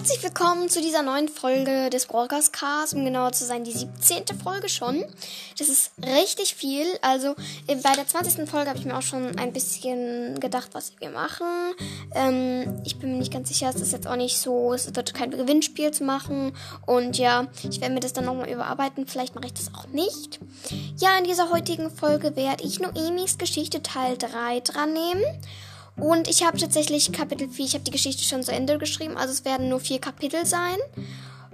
Herzlich willkommen zu dieser neuen Folge des Broadcast Cars, um genauer zu sein, die 17. Folge schon. Das ist richtig viel. Also äh, bei der 20. Folge habe ich mir auch schon ein bisschen gedacht, was wir machen. Ähm, ich bin mir nicht ganz sicher, es ist jetzt auch nicht so, es wird kein Gewinnspiel zu machen. Und ja, ich werde mir das dann nochmal überarbeiten. Vielleicht mache ich das auch nicht. Ja, in dieser heutigen Folge werde ich Noemis Geschichte Teil 3 dran nehmen. Und ich habe tatsächlich Kapitel 4, ich habe die Geschichte schon zu Ende geschrieben, also es werden nur vier Kapitel sein.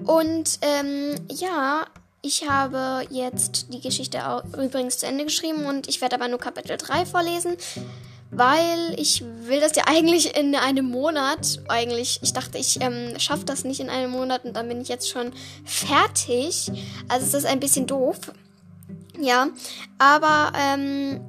Und ähm, ja, ich habe jetzt die Geschichte auch übrigens zu Ende geschrieben und ich werde aber nur Kapitel 3 vorlesen, weil ich will das ja eigentlich in einem Monat, eigentlich, ich dachte, ich ähm, schaffe das nicht in einem Monat und dann bin ich jetzt schon fertig. Also ist ein bisschen doof. Ja, aber ähm,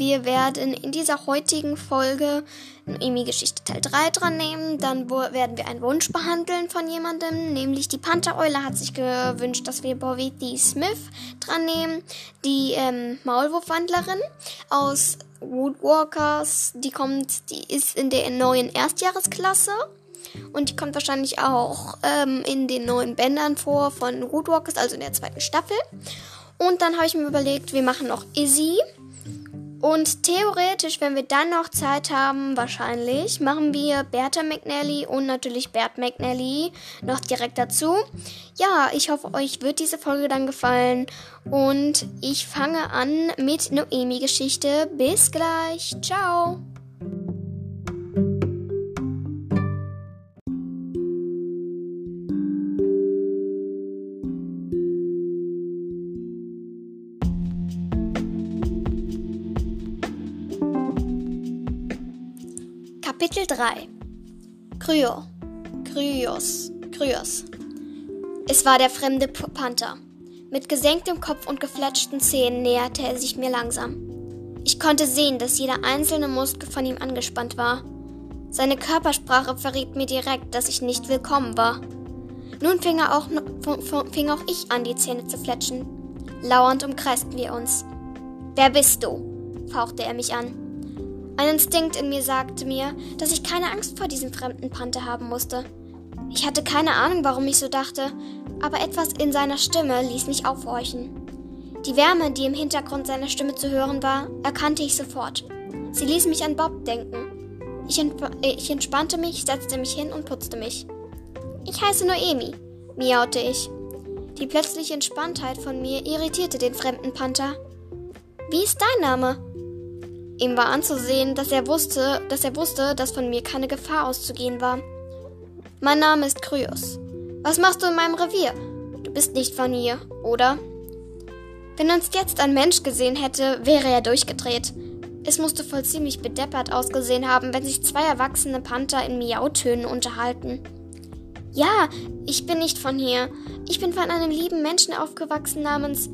wir werden in dieser heutigen Folge Emi-Geschichte Teil 3 dran nehmen. Dann werden wir einen Wunsch behandeln von jemandem, nämlich die Panthereule hat sich gewünscht, dass wir Bobby D. Smith dran nehmen. Die ähm, Maulwurfwandlerin aus Woodwalkers, die kommt, die ist in der neuen Erstjahresklasse. Und die kommt wahrscheinlich auch ähm, in den neuen Bändern vor von Woodwalkers, also in der zweiten Staffel. Und dann habe ich mir überlegt, wir machen noch Izzy. Und theoretisch, wenn wir dann noch Zeit haben, wahrscheinlich, machen wir Bertha McNally und natürlich Bert McNally noch direkt dazu. Ja, ich hoffe, euch wird diese Folge dann gefallen. Und ich fange an mit Noemi-Geschichte. Bis gleich. Ciao. Kapitel 3 Kryo Kryos Kryos Es war der fremde Panther. Mit gesenktem Kopf und gefletschten Zähnen näherte er sich mir langsam. Ich konnte sehen, dass jeder einzelne Muskel von ihm angespannt war. Seine Körpersprache verriet mir direkt, dass ich nicht willkommen war. Nun fing, auch, fing auch ich an, die Zähne zu fletschen. Lauernd umkreisten wir uns. Wer bist du? fauchte er mich an. Ein Instinkt in mir sagte mir, dass ich keine Angst vor diesem fremden Panther haben musste. Ich hatte keine Ahnung, warum ich so dachte, aber etwas in seiner Stimme ließ mich aufhorchen. Die Wärme, die im Hintergrund seiner Stimme zu hören war, erkannte ich sofort. Sie ließ mich an Bob denken. Ich, entsp ich entspannte mich, setzte mich hin und putzte mich. Ich heiße Noemi, miaute ich. Die plötzliche Entspanntheit von mir irritierte den fremden Panther. Wie ist dein Name? Ihm war anzusehen, dass er wusste, dass er wusste, dass von mir keine Gefahr auszugehen war. Mein Name ist Kryos. Was machst du in meinem Revier? Du bist nicht von hier, oder? Wenn uns jetzt ein Mensch gesehen hätte, wäre er durchgedreht. Es musste voll ziemlich bedeppert ausgesehen haben, wenn sich zwei erwachsene Panther in Miautönen unterhalten. Ja, ich bin nicht von hier. Ich bin von einem lieben Menschen aufgewachsen namens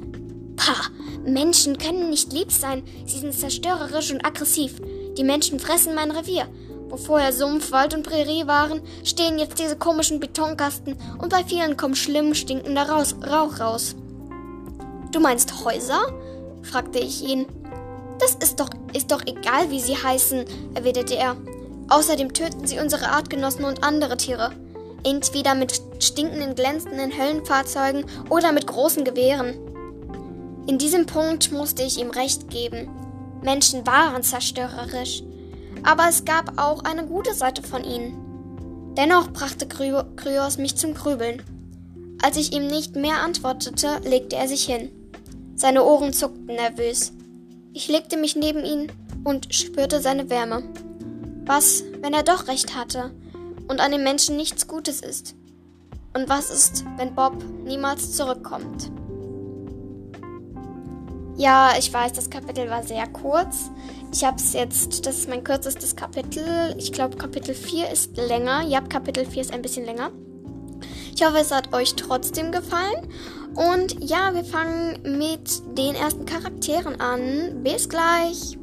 Pah, Menschen können nicht lieb sein. Sie sind zerstörerisch und aggressiv. Die Menschen fressen mein Revier. Wo vorher Sumpf, Wald und Prärie waren, stehen jetzt diese komischen Betonkasten und bei vielen kommt schlimm stinkender Rauch raus. Du meinst Häuser? fragte ich ihn. Das ist doch, ist doch egal, wie sie heißen, erwiderte er. Außerdem töten sie unsere Artgenossen und andere Tiere. Entweder mit stinkenden, glänzenden Höllenfahrzeugen oder mit großen Gewehren. In diesem Punkt musste ich ihm recht geben. Menschen waren zerstörerisch, aber es gab auch eine gute Seite von ihnen. Dennoch brachte Kryos mich zum Grübeln. Als ich ihm nicht mehr antwortete, legte er sich hin. Seine Ohren zuckten nervös. Ich legte mich neben ihn und spürte seine Wärme. Was, wenn er doch recht hatte und an den Menschen nichts Gutes ist? Und was ist, wenn Bob niemals zurückkommt? Ja, ich weiß, das Kapitel war sehr kurz. Ich habe es jetzt, das ist mein kürzestes Kapitel. Ich glaube, Kapitel 4 ist länger. Ja, Kapitel 4 ist ein bisschen länger. Ich hoffe, es hat euch trotzdem gefallen. Und ja, wir fangen mit den ersten Charakteren an. Bis gleich.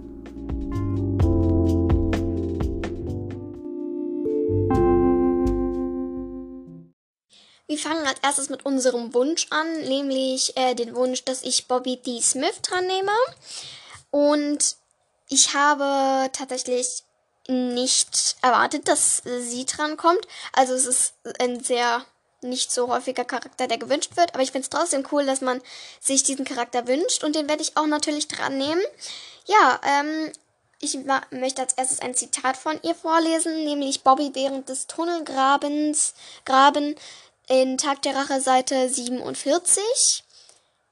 Wir fangen als erstes mit unserem Wunsch an, nämlich äh, den Wunsch, dass ich Bobby D. Smith dran nehme. Und ich habe tatsächlich nicht erwartet, dass sie dran kommt. Also es ist ein sehr nicht so häufiger Charakter, der gewünscht wird. Aber ich finde es trotzdem cool, dass man sich diesen Charakter wünscht. Und den werde ich auch natürlich dran nehmen. Ja, ähm, ich möchte als erstes ein Zitat von ihr vorlesen, nämlich Bobby während des Tunnelgrabens, Graben in Tag der Rache Seite 47.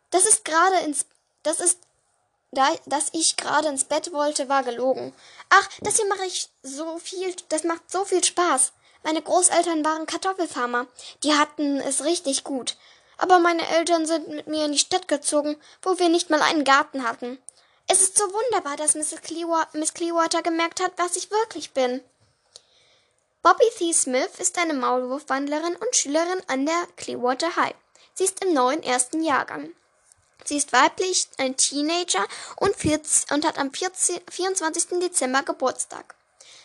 Das ist gerade ins, das ist, da, dass ich gerade ins Bett wollte, war gelogen. Ach, das hier mache ich so viel, das macht so viel Spaß. Meine Großeltern waren Kartoffelfarmer. Die hatten es richtig gut. Aber meine Eltern sind mit mir in die Stadt gezogen, wo wir nicht mal einen Garten hatten. Es ist so wunderbar, dass Mrs. Clearwater, Miss Clearwater gemerkt hat, was ich wirklich bin. Bobby T. Smith ist eine Maulwurfwandlerin und Schülerin an der Clearwater High. Sie ist im neuen ersten Jahrgang. Sie ist weiblich, ein Teenager und, 14, und hat am 14, 24. Dezember Geburtstag.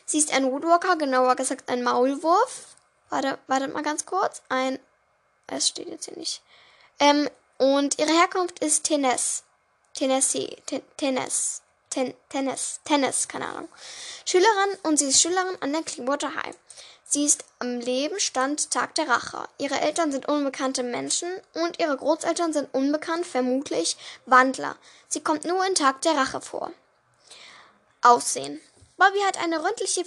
Sie ist ein Woodwalker, genauer gesagt ein Maulwurf. Warte, wartet mal ganz kurz. Ein, es steht jetzt hier nicht. Ähm, und ihre Herkunft ist Tennessee. Tennessee, Tennis, Ten, Tennis, Tennis, keine Ahnung. Schülerin und sie ist Schülerin an der Clearwater High. Sie ist am Leben stand Tag der Rache. Ihre Eltern sind unbekannte Menschen und ihre Großeltern sind unbekannt, vermutlich Wandler. Sie kommt nur in Tag der Rache vor. Aussehen. Bobby hat eine ründliche,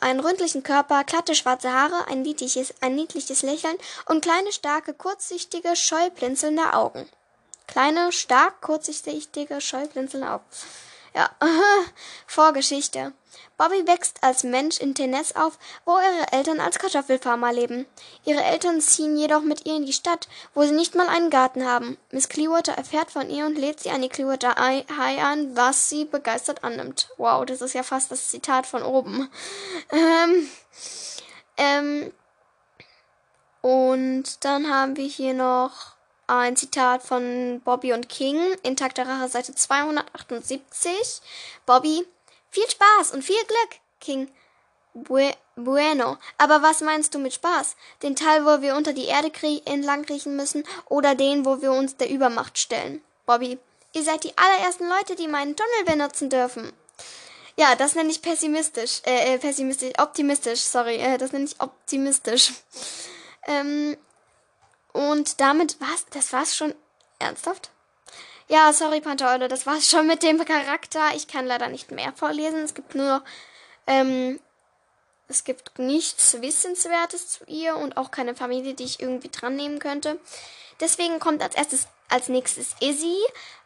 einen ründlichen Körper, glatte schwarze Haare, ein niedliches, ein niedliches Lächeln und kleine, starke, kurzsichtige, scheu blinzelnde Augen. Kleine, stark, kurzsichtige, scheu blinzelnde Augen. Ja, Vorgeschichte. Bobby wächst als Mensch in Tennessee auf, wo ihre Eltern als Kartoffelfarmer leben. Ihre Eltern ziehen jedoch mit ihr in die Stadt, wo sie nicht mal einen Garten haben. Miss Clearwater erfährt von ihr und lädt sie an die Clearwater High an, was sie begeistert annimmt. Wow, das ist ja fast das Zitat von oben. Ähm, ähm, und dann haben wir hier noch ein Zitat von Bobby und King, Intakte Rache, Seite 278. Bobby, viel Spaß und viel Glück, King. Bueno. Aber was meinst du mit Spaß? Den Teil, wo wir unter die Erde entlang kriechen müssen oder den, wo wir uns der Übermacht stellen? Bobby, ihr seid die allerersten Leute, die meinen Tunnel benutzen dürfen. Ja, das nenne ich pessimistisch. Äh, äh pessimistisch, optimistisch, sorry. Äh, das nenne ich optimistisch. Ähm, und damit war's, das war's schon ernsthaft? Ja, sorry, Pantheule, das war's schon mit dem Charakter. Ich kann leider nicht mehr vorlesen. Es gibt nur noch, ähm, es gibt nichts Wissenswertes zu ihr und auch keine Familie, die ich irgendwie dran nehmen könnte. Deswegen kommt als erstes, als nächstes Izzy.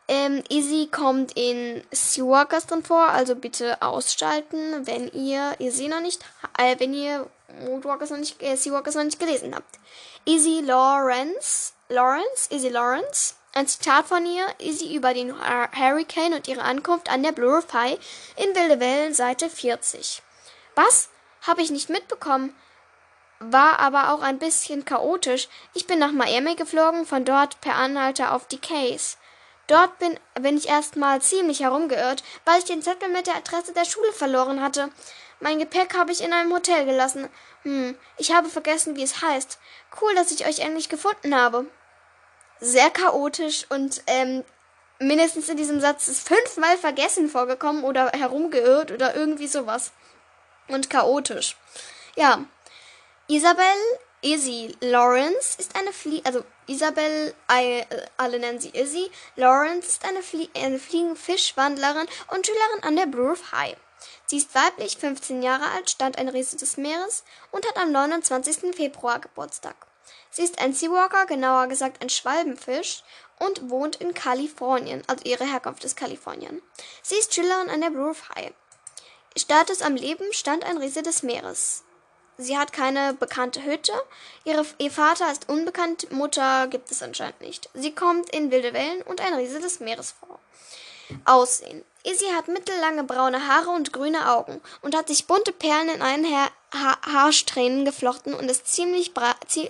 Ähm, Izzy kommt in Seawalkers drin vor, also bitte ausschalten, wenn ihr Izzy noch nicht, äh, wenn ihr Moodwalkers noch nicht, äh, Seawalkers noch nicht gelesen habt. Izzy Lawrence, Lawrence, Izzy Lawrence, ein Zitat von ihr, Izzy über den Hurricane und ihre Ankunft an der Blue High in Wilde Wellen, Seite 40. Was? Habe ich nicht mitbekommen. War aber auch ein bisschen chaotisch. Ich bin nach Miami geflogen, von dort per Anhalter auf die Case. Dort bin, bin ich erstmal ziemlich herumgeirrt, weil ich den Zettel mit der Adresse der Schule verloren hatte. Mein Gepäck habe ich in einem Hotel gelassen. Hm, ich habe vergessen, wie es heißt. Cool, dass ich euch endlich gefunden habe. Sehr chaotisch und ähm, mindestens in diesem Satz ist fünfmal vergessen vorgekommen oder herumgeirrt oder irgendwie sowas. Und chaotisch. Ja. Isabel Izzy Lawrence ist eine Flie also Isabel, äh, alle nennen sie Izzy. Lawrence ist eine, Flie eine Fliegenfischwandlerin und Schülerin an der Brewer High. Sie ist weiblich, 15 Jahre alt, stand ein Riese des Meeres und hat am 29. Februar Geburtstag. Sie ist ein Seawalker, genauer gesagt ein Schwalbenfisch und wohnt in Kalifornien, also ihre Herkunft ist Kalifornien. Sie ist Schülerin an der Brewer High. Status am Leben stand ein Riese des Meeres. Sie hat keine bekannte Hütte. Ihre, ihr Vater ist unbekannt, Mutter gibt es anscheinend nicht. Sie kommt in wilde Wellen und ein Riese des Meeres vor. Aussehen. Izzy hat mittellange braune Haare und grüne Augen und hat sich bunte Perlen in einen ha ha Haarsträhnen geflochten und ist ziemlich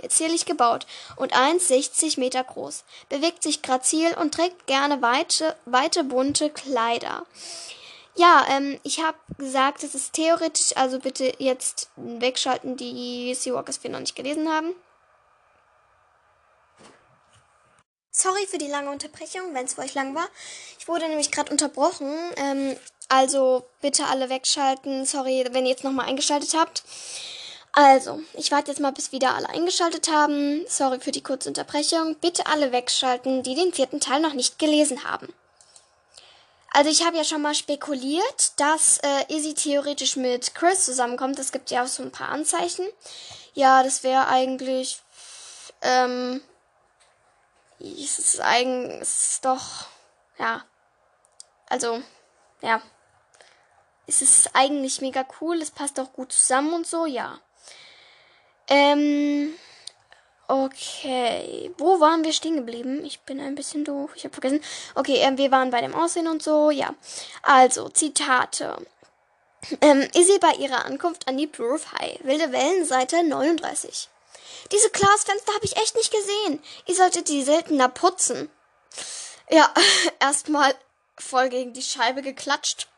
zierlich gebaut und 1,60 Meter groß, bewegt sich grazil und trägt gerne weite, weite bunte Kleider. Ja, ähm, ich habe gesagt, es ist theoretisch, also bitte jetzt wegschalten, die Seawalkers wir noch nicht gelesen haben. Sorry für die lange Unterbrechung, wenn es für euch lang war. Ich wurde nämlich gerade unterbrochen. Ähm, Also bitte alle wegschalten. Sorry, wenn ihr jetzt nochmal eingeschaltet habt. Also, ich warte jetzt mal, bis wieder alle eingeschaltet haben. Sorry für die kurze Unterbrechung. Bitte alle wegschalten, die den vierten Teil noch nicht gelesen haben. Also ich habe ja schon mal spekuliert, dass äh, Izzy theoretisch mit Chris zusammenkommt. Es gibt ja auch so ein paar Anzeichen. Ja, das wäre eigentlich. Ähm, es ist eigentlich. Es ist doch. Ja. Also, ja. Es ist eigentlich mega cool. Es passt auch gut zusammen und so, ja. Ähm. Okay, wo waren wir stehen geblieben? Ich bin ein bisschen doof, ich habe vergessen. Okay, äh, wir waren bei dem Aussehen und so, ja. Also, Zitate. Ähm, Izzy bei ihrer Ankunft an die Blue High. Wilde Wellen, Seite 39. Diese Glasfenster habe ich echt nicht gesehen. Ihr solltet die seltener putzen. Ja, erstmal voll gegen die Scheibe geklatscht.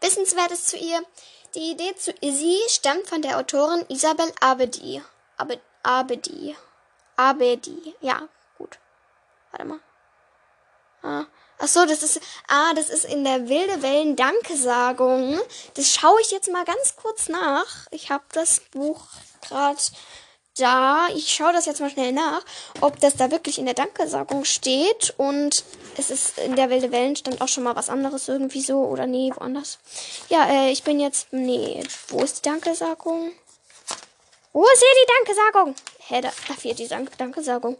Wissenswertes zu ihr. Die Idee zu Izzy stammt von der Autorin Isabel Abedi. Abedi. Abedi. Abedi. Ja, gut. Warte mal. Ah. Ach so, das ist, ah, das ist in der Wilde Wellen Dankesagung. Das schaue ich jetzt mal ganz kurz nach. Ich habe das Buch gerade da. Ich schaue das jetzt mal schnell nach, ob das da wirklich in der Dankesagung steht. Und es ist in der Wilde Wellen stand auch schon mal was anderes irgendwie so. Oder nee, woanders. Ja, äh, ich bin jetzt, nee, wo ist die Dankesagung? Wo ist hier die Dankesagung? Hä, da, da fehlt die Dank Dankesagung.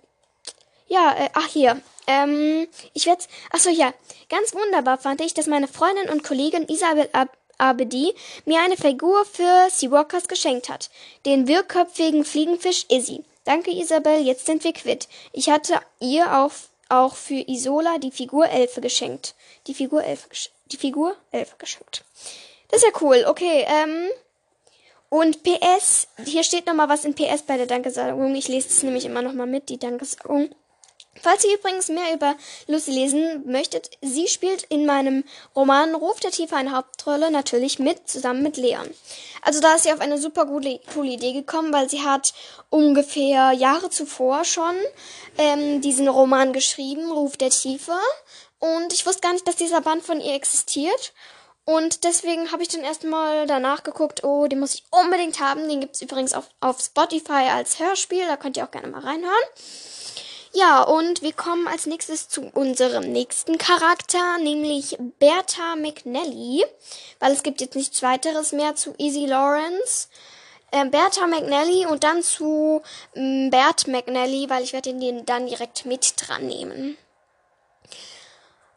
Ja, äh, ach hier. Ähm, ich werde. Achso, ja. Ganz wunderbar fand ich, dass meine Freundin und Kollegin Isabel Ab Abedi mir eine Figur für Seawalkers geschenkt hat. Den wirrköpfigen Fliegenfisch Izzy. Danke, Isabel, jetzt sind wir quitt. Ich hatte ihr auch, auch für Isola die Figur Elfe geschenkt. Die Figur Elfe, die Figur Elfe geschenkt. Das ist ja cool. Okay, ähm, und PS, hier steht nochmal was in PS bei der Dankesagung. Ich lese es nämlich immer nochmal mit, die Dankesagung. Falls ihr übrigens mehr über Lucy lesen möchtet, sie spielt in meinem Roman Ruf der Tiefe eine Hauptrolle natürlich mit, zusammen mit Leon. Also da ist sie auf eine super gute, coole Idee gekommen, weil sie hat ungefähr Jahre zuvor schon ähm, diesen Roman geschrieben, Ruf der Tiefe. Und ich wusste gar nicht, dass dieser Band von ihr existiert. Und deswegen habe ich dann erstmal danach geguckt, oh, den muss ich unbedingt haben. Den gibt es übrigens auf, auf Spotify als Hörspiel, da könnt ihr auch gerne mal reinhören. Ja, und wir kommen als nächstes zu unserem nächsten Charakter, nämlich Bertha McNally, weil es gibt jetzt nichts weiteres mehr zu Easy Lawrence. Ähm, Bertha McNally und dann zu ähm, Bert McNally, weil ich werde den dann direkt mit dran nehmen.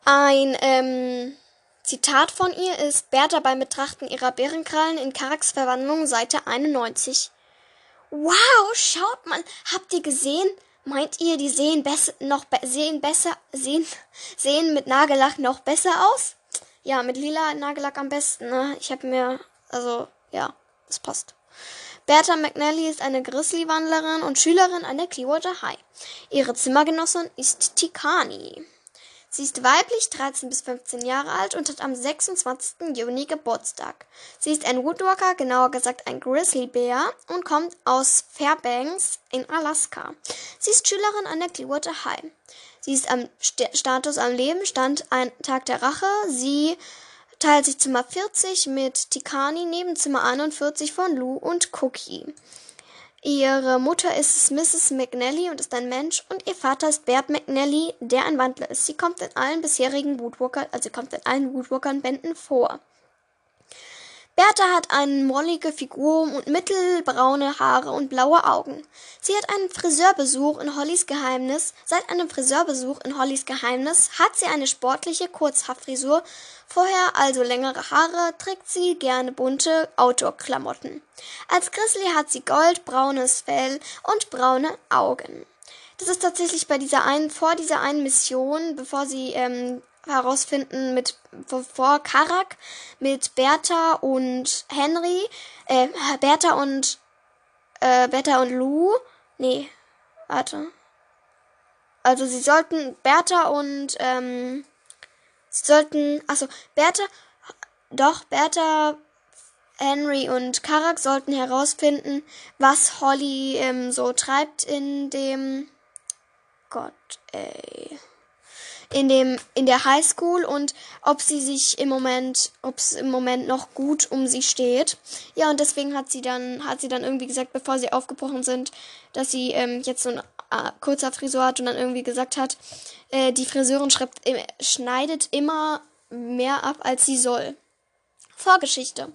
Ein, ähm, Zitat von ihr ist Bertha beim Betrachten ihrer Bärenkrallen in Karaks Verwandlung, Seite 91. Wow, schaut mal, habt ihr gesehen? Meint ihr, die sehen besser, noch be sehen besser, sehen, sehen mit Nagellack noch besser aus? Ja, mit lila Nagellack am besten, ne? Ich habe mir, also, ja, das passt. Bertha McNally ist eine Grizzly-Wandlerin und Schülerin an der Clearwater High. Ihre Zimmergenossin ist Tikani. Sie ist weiblich, 13 bis 15 Jahre alt und hat am 26. Juni Geburtstag. Sie ist ein Woodwalker, genauer gesagt ein Grizzlybär und kommt aus Fairbanks in Alaska. Sie ist Schülerin an der Clearwater High. Sie ist am St Status am Leben, stand ein Tag der Rache. Sie teilt sich Zimmer 40 mit Tikani neben Zimmer 41 von Lou und Cookie. Ihre Mutter ist Mrs. McNally und ist ein Mensch und ihr Vater ist Bert McNally, der ein Wandler ist. Sie kommt in allen bisherigen Woodwalker, also sie kommt in allen Woodwalkern-Bänden vor. Bertha hat eine mollige Figur und mittelbraune Haare und blaue Augen. Sie hat einen Friseurbesuch in Hollys Geheimnis. Seit einem Friseurbesuch in Hollys Geheimnis hat sie eine sportliche Kurzhaarfrisur. Vorher also längere Haare, trägt sie gerne bunte Outdoor-Klamotten. Als Grizzly hat sie goldbraunes Fell und braune Augen. Das ist tatsächlich bei dieser einen, vor dieser einen Mission, bevor sie ähm, herausfinden mit vor Karak mit Bertha und Henry, äh, Bertha und äh, Bertha und Lou. Nee, warte. Also sie sollten Bertha und ähm, sie sollten, also Bertha, doch Bertha, Henry und Karak sollten herausfinden, was Holly ähm, so treibt in dem Gott, ey. In dem in der Highschool und ob sie sich im Moment, ob es im Moment noch gut um sie steht. Ja, und deswegen hat sie dann hat sie dann irgendwie gesagt, bevor sie aufgebrochen sind, dass sie ähm, jetzt so ein äh, kurzer Frisur hat und dann irgendwie gesagt hat, äh, die Friseurin schreibt, äh, schneidet immer mehr ab, als sie soll. Vorgeschichte.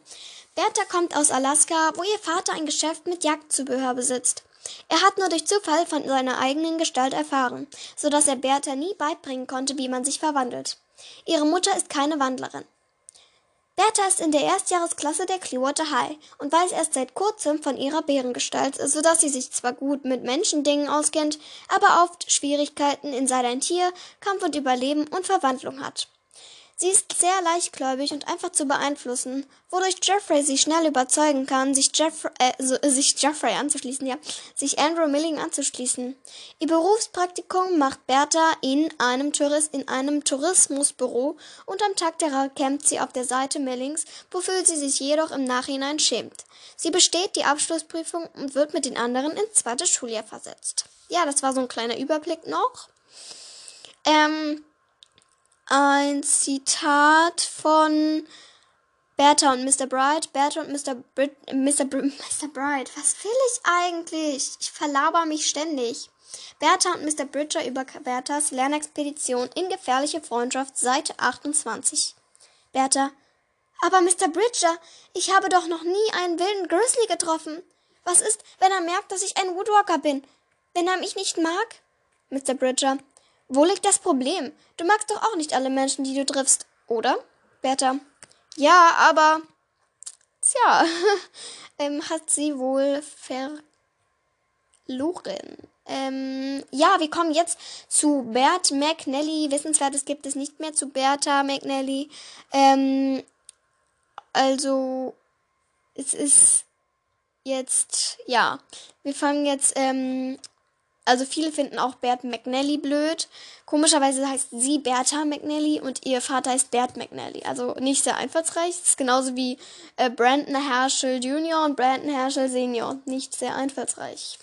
Bertha kommt aus Alaska, wo ihr Vater ein Geschäft mit Jagdzubehör besitzt. Er hat nur durch Zufall von seiner eigenen Gestalt erfahren, so dass er Bertha nie beibringen konnte, wie man sich verwandelt. Ihre Mutter ist keine Wandlerin. Bertha ist in der Erstjahresklasse der Clearwater High und weiß erst seit kurzem von ihrer Bärengestalt, so dass sie sich zwar gut mit Menschendingen auskennt, aber oft Schwierigkeiten in seinem Tier, Kampf und Überleben und Verwandlung hat. Sie ist sehr leichtgläubig und einfach zu beeinflussen, wodurch Jeffrey sie schnell überzeugen kann, sich, Jeff äh, so, äh, sich Jeffrey anzuschließen, ja, sich Andrew Milling anzuschließen. Ihr Berufspraktikum macht Bertha in einem, Tourist in einem Tourismusbüro und am Tag der campt sie auf der Seite Millings, wofür sie sich jedoch im Nachhinein schämt. Sie besteht die Abschlussprüfung und wird mit den anderen ins zweite Schuljahr versetzt. Ja, das war so ein kleiner Überblick noch. Ähm, ein Zitat von Bertha und Mr. Bright. Bertha und Mr. Brit Mr. Br Mr. Bright. Was will ich eigentlich? Ich verlaber mich ständig. Bertha und Mr. Bridger über Berthas Lernexpedition in gefährliche Freundschaft, Seite 28. Bertha. Aber Mr. Bridger, ich habe doch noch nie einen wilden Grizzly getroffen. Was ist, wenn er merkt, dass ich ein Woodwalker bin? Wenn er mich nicht mag? Mr. Bridger. Wo liegt das Problem? Du magst doch auch nicht alle Menschen, die du triffst, oder? Bertha. Ja, aber. Tja, ähm, hat sie wohl verloren. Ähm, ja, wir kommen jetzt zu Bert McNally. Wissenswertes gibt es nicht mehr zu Bertha McNally. Ähm, also, es ist jetzt, ja, wir fangen jetzt ähm, also viele finden auch Bert McNally blöd. Komischerweise heißt sie Bertha McNally und ihr Vater heißt Bert McNally. Also nicht sehr einfallsreich. Das ist genauso wie äh, Brandon Herschel Jr. und Brandon Herschel Senior. Nicht sehr einfallsreich.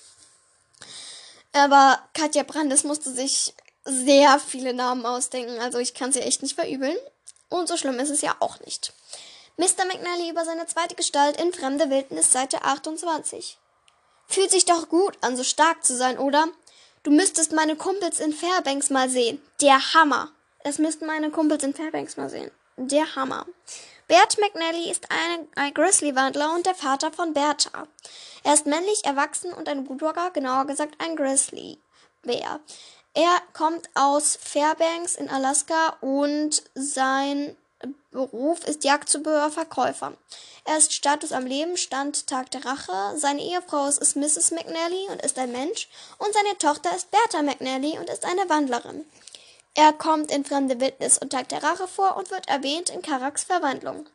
Aber Katja Brandes musste sich sehr viele Namen ausdenken. Also ich kann sie echt nicht verübeln. Und so schlimm ist es ja auch nicht. Mr. McNally über seine zweite Gestalt in Fremde Wildnis, Seite 28. Fühlt sich doch gut an, so stark zu sein, oder? Du müsstest meine Kumpels in Fairbanks mal sehen. Der Hammer. Das müssten meine Kumpels in Fairbanks mal sehen. Der Hammer. Bert McNally ist ein, ein Grizzly-Wandler und der Vater von Bertha. Er ist männlich, erwachsen und ein Woodwalker, genauer gesagt ein Grizzly-Bär. Er kommt aus Fairbanks in Alaska und sein Beruf ist Jagdzubehörverkäufer. Er ist Status am Leben, Stand Tag der Rache. Seine Ehefrau ist Mrs. McNally und ist ein Mensch. Und seine Tochter ist Bertha McNally und ist eine Wandlerin. Er kommt in Fremde Wildnis und Tag der Rache vor und wird erwähnt in Karaks Verwandlung.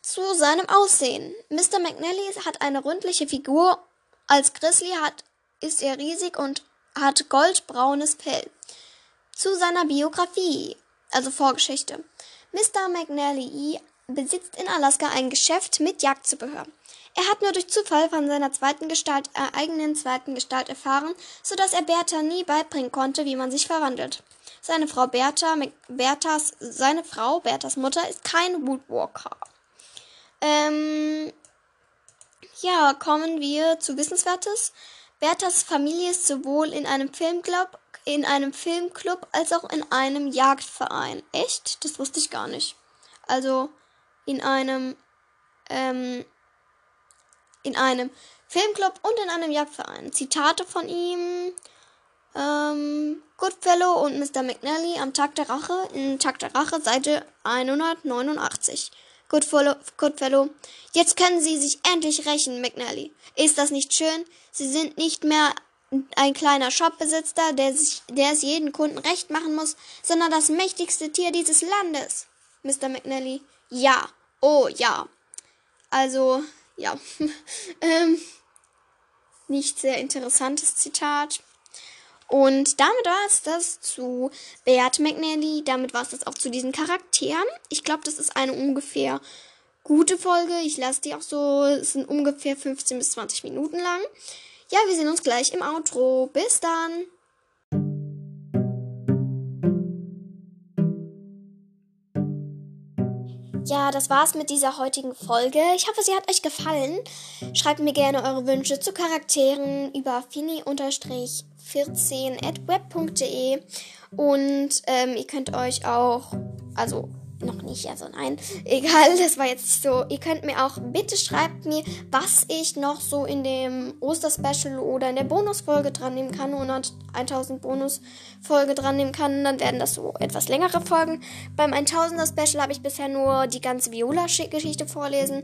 Zu seinem Aussehen. Mr. McNally hat eine rundliche Figur. Als Grizzly hat, ist er riesig und hat goldbraunes Fell. Zu seiner Biografie also Vorgeschichte. Mr. McNally besitzt in Alaska ein Geschäft mit Jagdzubehör. Er hat nur durch Zufall von seiner zweiten Gestalt, äh, eigenen zweiten Gestalt erfahren, so dass er Bertha nie beibringen konnte, wie man sich verwandelt. Seine Frau Bertha, Berthas, seine Frau, Berthas Mutter, ist kein Woodwalker. Ähm, ja, kommen wir zu Wissenswertes. Berthas Familie ist sowohl in einem Filmclub in einem Filmclub als auch in einem Jagdverein. Echt? Das wusste ich gar nicht. Also in einem ähm, in einem Filmclub und in einem Jagdverein. Zitate von ihm. Ähm, Goodfellow und Mr. McNally am Tag der Rache in Tag der Rache Seite 189. Goodfellow, Goodfellow, jetzt können Sie sich endlich rächen, McNally. Ist das nicht schön? Sie sind nicht mehr ein kleiner Shopbesitzer, der, der es jeden Kunden recht machen muss, sondern das mächtigste Tier dieses Landes. Mr. McNally. Ja. Oh, ja. Also, ja. ähm, nicht sehr interessantes Zitat. Und damit war es das zu Beat McNally. Damit war es das auch zu diesen Charakteren. Ich glaube, das ist eine ungefähr gute Folge. Ich lasse die auch so, es sind ungefähr 15 bis 20 Minuten lang. Ja, wir sehen uns gleich im Outro. Bis dann. Ja, das war's mit dieser heutigen Folge. Ich hoffe, sie hat euch gefallen. Schreibt mir gerne eure Wünsche zu Charakteren über fini-14 at web.de und ähm, ihr könnt euch auch, also noch nicht, also nein, egal, das war jetzt so. Ihr könnt mir auch, bitte schreibt mir, was ich noch so in dem Osterspecial oder in der Bonusfolge dran nehmen kann, 1000 Bonusfolge dran nehmen kann, dann werden das so etwas längere Folgen. Beim 1000er Special habe ich bisher nur die ganze Viola-Geschichte vorlesen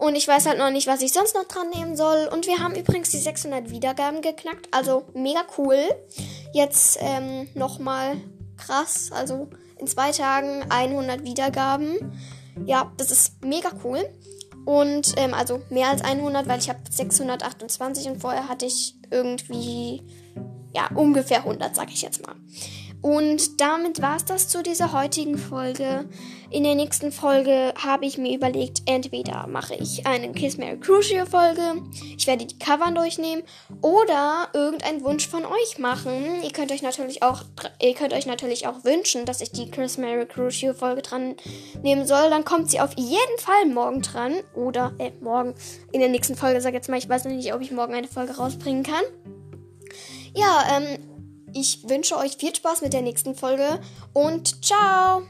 und ich weiß halt noch nicht, was ich sonst noch dran nehmen soll. Und wir haben übrigens die 600 Wiedergaben geknackt, also mega cool. Jetzt ähm, nochmal krass, also in zwei Tagen 100 Wiedergaben. Ja, das ist mega cool. Und ähm, also mehr als 100, weil ich habe 628 und vorher hatte ich irgendwie ja ungefähr 100, sag ich jetzt mal. Und damit war es das zu dieser heutigen Folge. In der nächsten Folge habe ich mir überlegt, entweder mache ich eine Kiss Mary Crucio Folge, ich werde die Cover durchnehmen oder irgendeinen Wunsch von euch machen. Ihr könnt euch natürlich auch, ihr könnt euch natürlich auch wünschen, dass ich die Kiss Mary Crucio Folge dran nehmen soll. Dann kommt sie auf jeden Fall morgen dran oder äh, morgen in der nächsten Folge. Sag jetzt mal, ich weiß noch nicht, ob ich morgen eine Folge rausbringen kann. Ja, ähm, ich wünsche euch viel Spaß mit der nächsten Folge und ciao!